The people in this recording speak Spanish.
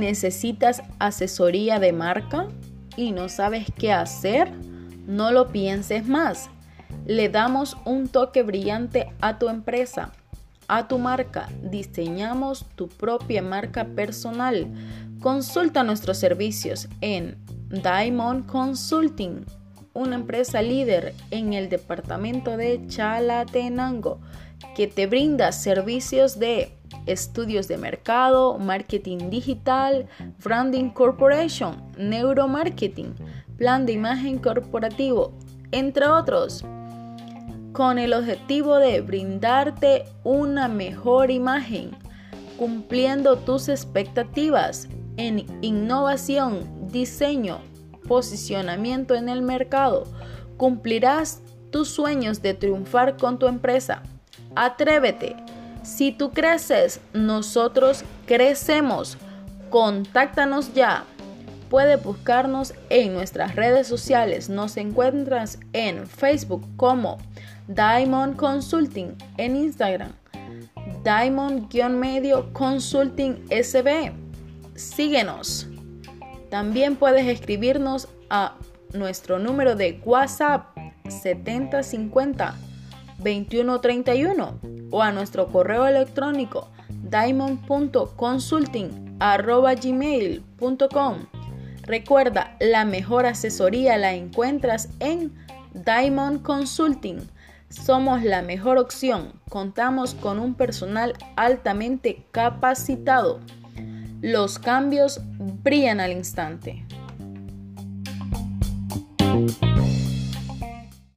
¿Necesitas asesoría de marca y no sabes qué hacer? No lo pienses más. Le damos un toque brillante a tu empresa, a tu marca. Diseñamos tu propia marca personal. Consulta nuestros servicios en Diamond Consulting, una empresa líder en el departamento de Chalatenango que te brinda servicios de estudios de mercado, marketing digital, branding corporation, neuromarketing, plan de imagen corporativo, entre otros, con el objetivo de brindarte una mejor imagen, cumpliendo tus expectativas en innovación, diseño, posicionamiento en el mercado. Cumplirás tus sueños de triunfar con tu empresa. Atrévete. Si tú creces, nosotros crecemos. Contáctanos ya. Puedes buscarnos en nuestras redes sociales. Nos encuentras en Facebook como Diamond Consulting, en Instagram Diamond-medio Consulting SB. Síguenos. También puedes escribirnos a nuestro número de WhatsApp 7050 2131 o a nuestro correo electrónico diamond.consulting.gmail.com. Recuerda, la mejor asesoría la encuentras en Diamond Consulting. Somos la mejor opción. Contamos con un personal altamente capacitado. Los cambios brillan al instante.